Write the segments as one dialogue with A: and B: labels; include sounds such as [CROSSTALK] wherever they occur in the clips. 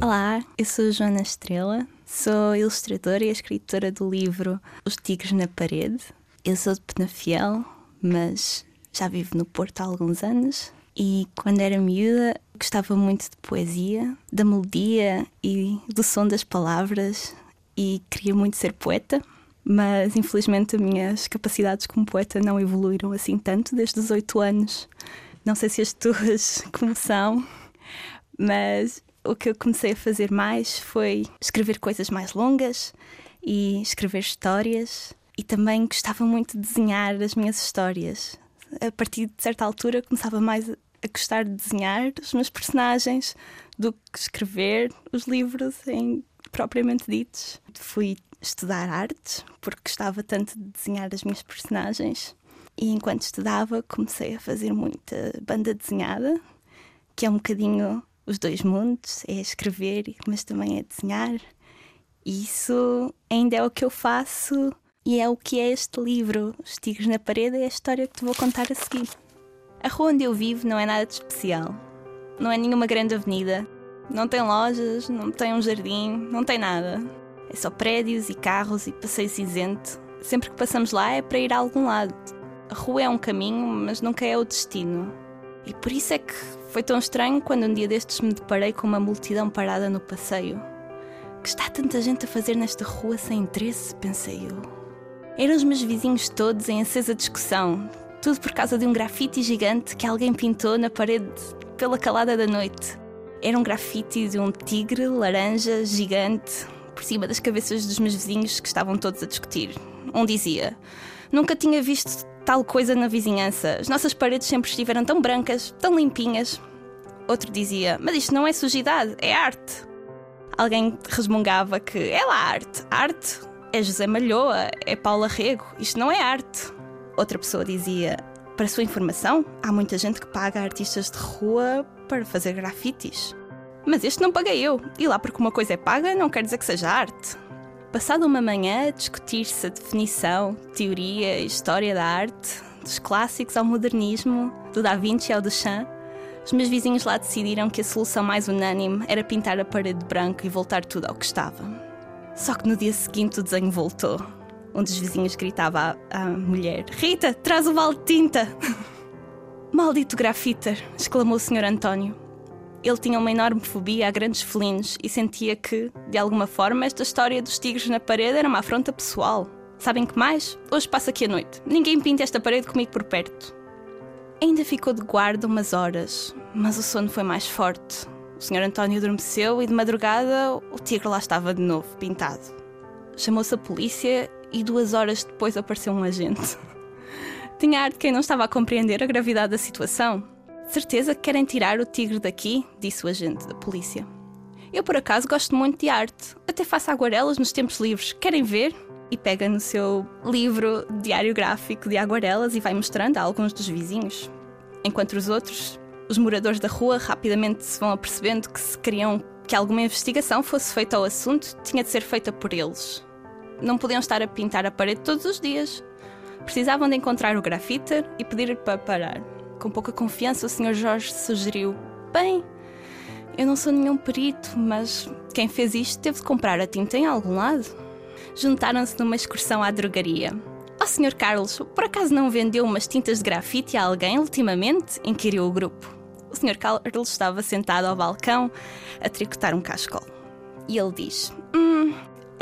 A: Olá, eu sou Joana Estrela, sou ilustradora e escritora do livro Os Tigres na Parede. Eu sou de Penafiel, mas já vivo no Porto há alguns anos. E quando era miúda gostava muito de poesia, da melodia e do som das palavras e queria muito ser poeta, mas infelizmente as minhas capacidades como poeta não evoluíram assim tanto desde os oito anos. Não sei se as tuas [LAUGHS] como são, mas o que eu comecei a fazer mais foi escrever coisas mais longas e escrever histórias e também gostava muito de desenhar as minhas histórias. A partir de certa altura começava mais a gostar de desenhar os meus personagens do que escrever os livros em propriamente ditos. Fui estudar artes porque gostava tanto de desenhar as minhas personagens e enquanto estudava comecei a fazer muita banda desenhada, que é um bocadinho os dois mundos, é escrever, mas também é desenhar. E isso ainda é o que eu faço e é o que é este livro. Os Tigres na Parede é a história que te vou contar a seguir. A rua onde eu vivo não é nada de especial. Não é nenhuma grande avenida. Não tem lojas, não tem um jardim, não tem nada. É só prédios e carros e passeio cinzento. Sempre que passamos lá é para ir a algum lado. A rua é um caminho, mas nunca é o destino. E por isso é que foi tão estranho quando um dia destes me deparei com uma multidão parada no passeio. Que está tanta gente a fazer nesta rua sem interesse, pensei eu. Eram os meus vizinhos todos em acesa discussão, tudo por causa de um grafite gigante que alguém pintou na parede pela calada da noite. Era um grafite de um tigre laranja gigante por cima das cabeças dos meus vizinhos que estavam todos a discutir. Um dizia: Nunca tinha visto tal coisa na vizinhança. As nossas paredes sempre estiveram tão brancas, tão limpinhas. Outro dizia: Mas isto não é sujidade, é arte. Alguém resmungava que é lá arte. Arte é José Malhoa, é Paula Rego. Isto não é arte. Outra pessoa dizia: Para sua informação, há muita gente que paga artistas de rua para fazer grafites. Mas este não paguei eu. E lá porque uma coisa é paga não quer dizer que seja arte. Passada uma manhã a discutir-se a definição, teoria e história da arte, dos clássicos ao modernismo, do Da Vinci ao Duchamp, os meus vizinhos lá decidiram que a solução mais unânime era pintar a parede de branco e voltar tudo ao que estava. Só que no dia seguinte o desenho voltou. Um dos vizinhos gritava à, à mulher: Rita, traz o balde de tinta! [LAUGHS] Maldito grafiter! exclamou o Sr. António. Ele tinha uma enorme fobia a grandes felinos e sentia que, de alguma forma, esta história dos tigres na parede era uma afronta pessoal. Sabem que mais? Hoje passo aqui a noite. Ninguém pinta esta parede comigo por perto. Ainda ficou de guarda umas horas, mas o sono foi mais forte. O Sr. António adormeceu e de madrugada o tigre lá estava de novo, pintado. Chamou-se a polícia e duas horas depois apareceu um agente. Tinha ar de quem não estava a compreender a gravidade da situação. Certeza que querem tirar o tigre daqui, disse o agente da polícia. Eu, por acaso, gosto muito de arte. Até faço aguarelas nos tempos livres. Querem ver? E pega no seu livro diário gráfico de aguarelas e vai mostrando a alguns dos vizinhos. Enquanto os outros, os moradores da rua, rapidamente se vão apercebendo que se queriam que alguma investigação fosse feita ao assunto, tinha de ser feita por eles. Não podiam estar a pintar a parede todos os dias. Precisavam de encontrar o grafiter e pedir para parar. Com pouca confiança, o Sr. Jorge sugeriu: Bem, eu não sou nenhum perito, mas quem fez isto teve de comprar a tinta em algum lado. Juntaram-se numa excursão à drogaria. Ó oh, Sr. Carlos, por acaso não vendeu umas tintas de grafite a alguém ultimamente? inquiriu o grupo. O Sr. Carlos estava sentado ao balcão a tricotar um cascol. E ele diz: Hum,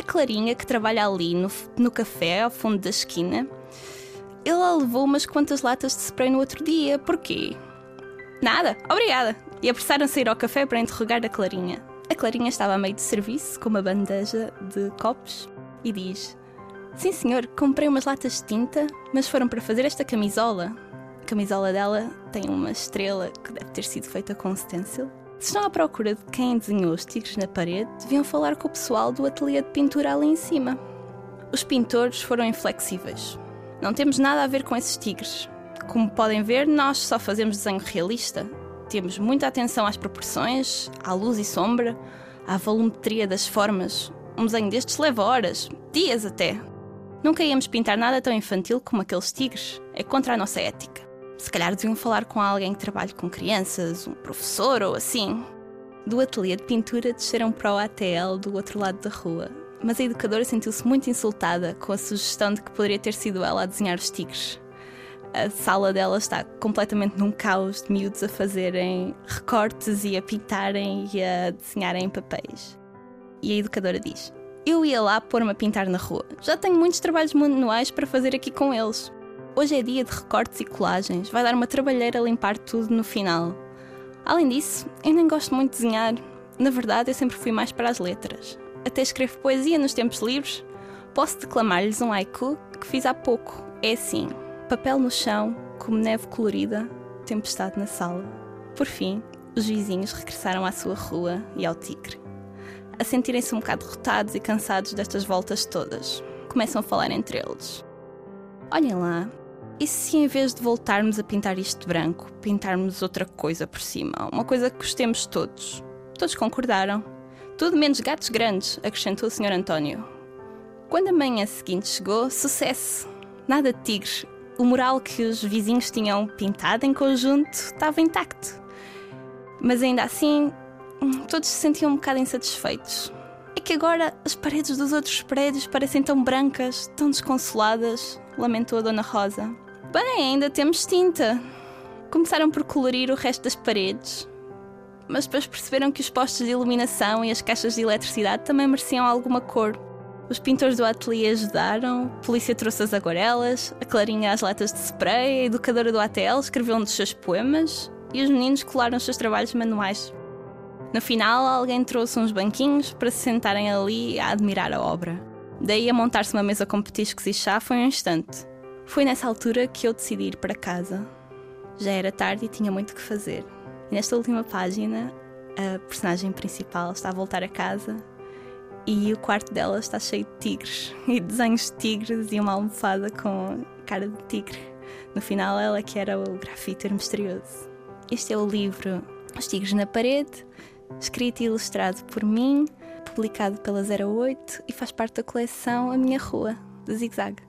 A: Clarinha que trabalha ali no, no café ao fundo da esquina ele levou umas quantas latas de spray no outro dia. Porquê? Nada, obrigada. E apressaram-se a ir ao café para interrogar a Clarinha. A Clarinha estava a meio de serviço, com uma bandeja de copos, e diz: Sim, senhor, comprei umas latas de tinta, mas foram para fazer esta camisola. A camisola dela tem uma estrela que deve ter sido feita com stencil. Se estão à procura de quem desenhou os tigres na parede, deviam falar com o pessoal do ateliê de pintura ali em cima. Os pintores foram inflexíveis. Não temos nada a ver com esses tigres. Como podem ver, nós só fazemos desenho realista. Temos muita atenção às proporções, à luz e sombra, à volumetria das formas. Um desenho destes leva horas, dias até. Nunca íamos pintar nada tão infantil como aqueles tigres. É contra a nossa ética. Se calhar deviam falar com alguém que trabalhe com crianças, um professor ou assim. Do ateliê de pintura desceram para o ATL do outro lado da rua, mas a educadora sentiu-se muito insultada com a sugestão de que poderia ter sido ela a desenhar os tigres. A sala dela está completamente num caos de miúdos a fazerem recortes e a pintarem e a desenharem papéis. E a educadora diz: Eu ia lá pôr-me a pintar na rua. Já tenho muitos trabalhos manuais para fazer aqui com eles. Hoje é dia de recortes e colagens. Vai dar uma trabalheira limpar tudo no final. Além disso, eu nem gosto muito de desenhar. Na verdade, eu sempre fui mais para as letras. Até escrevo poesia nos tempos livres. Posso declamar-lhes um haiku que fiz há pouco. É assim papel no chão, como neve colorida, tempestade na sala. Por fim, os vizinhos regressaram à sua rua e ao tigre. A sentirem-se um bocado derrotados e cansados destas voltas todas, começam a falar entre eles. Olhem lá, e se em vez de voltarmos a pintar isto de branco, pintarmos outra coisa por cima? Uma coisa que gostemos todos? Todos concordaram. Tudo menos gatos grandes, acrescentou o Sr. António. Quando a manhã seguinte chegou, sucesso! Nada de tigres, o mural que os vizinhos tinham pintado em conjunto estava intacto. Mas ainda assim, todos se sentiam um bocado insatisfeitos. É que agora as paredes dos outros prédios parecem tão brancas, tão desconsoladas, lamentou a Dona Rosa. Bem, ainda temos tinta. Começaram por colorir o resto das paredes, mas depois perceberam que os postos de iluminação e as caixas de eletricidade também mereciam alguma cor. Os pintores do ateliê ajudaram, a polícia trouxe as aguarelas, a Clarinha as latas de spray, a educadora do ATL escreveu um dos seus poemas e os meninos colaram os seus trabalhos manuais. No final, alguém trouxe uns banquinhos para se sentarem ali a admirar a obra. Daí a montar-se uma mesa com petiscos e chá foi um instante. Foi nessa altura que eu decidi ir para casa. Já era tarde e tinha muito que fazer. E nesta última página, a personagem principal está a voltar a casa e o quarto dela está cheio de tigres [LAUGHS] e desenhos de tigres e uma almofada com cara de tigre. No final, ela que era o grafiter misterioso. Este é o livro Os Tigres na Parede, escrito e ilustrado por mim, publicado pela 08 e faz parte da coleção A Minha Rua, de Zig Zag.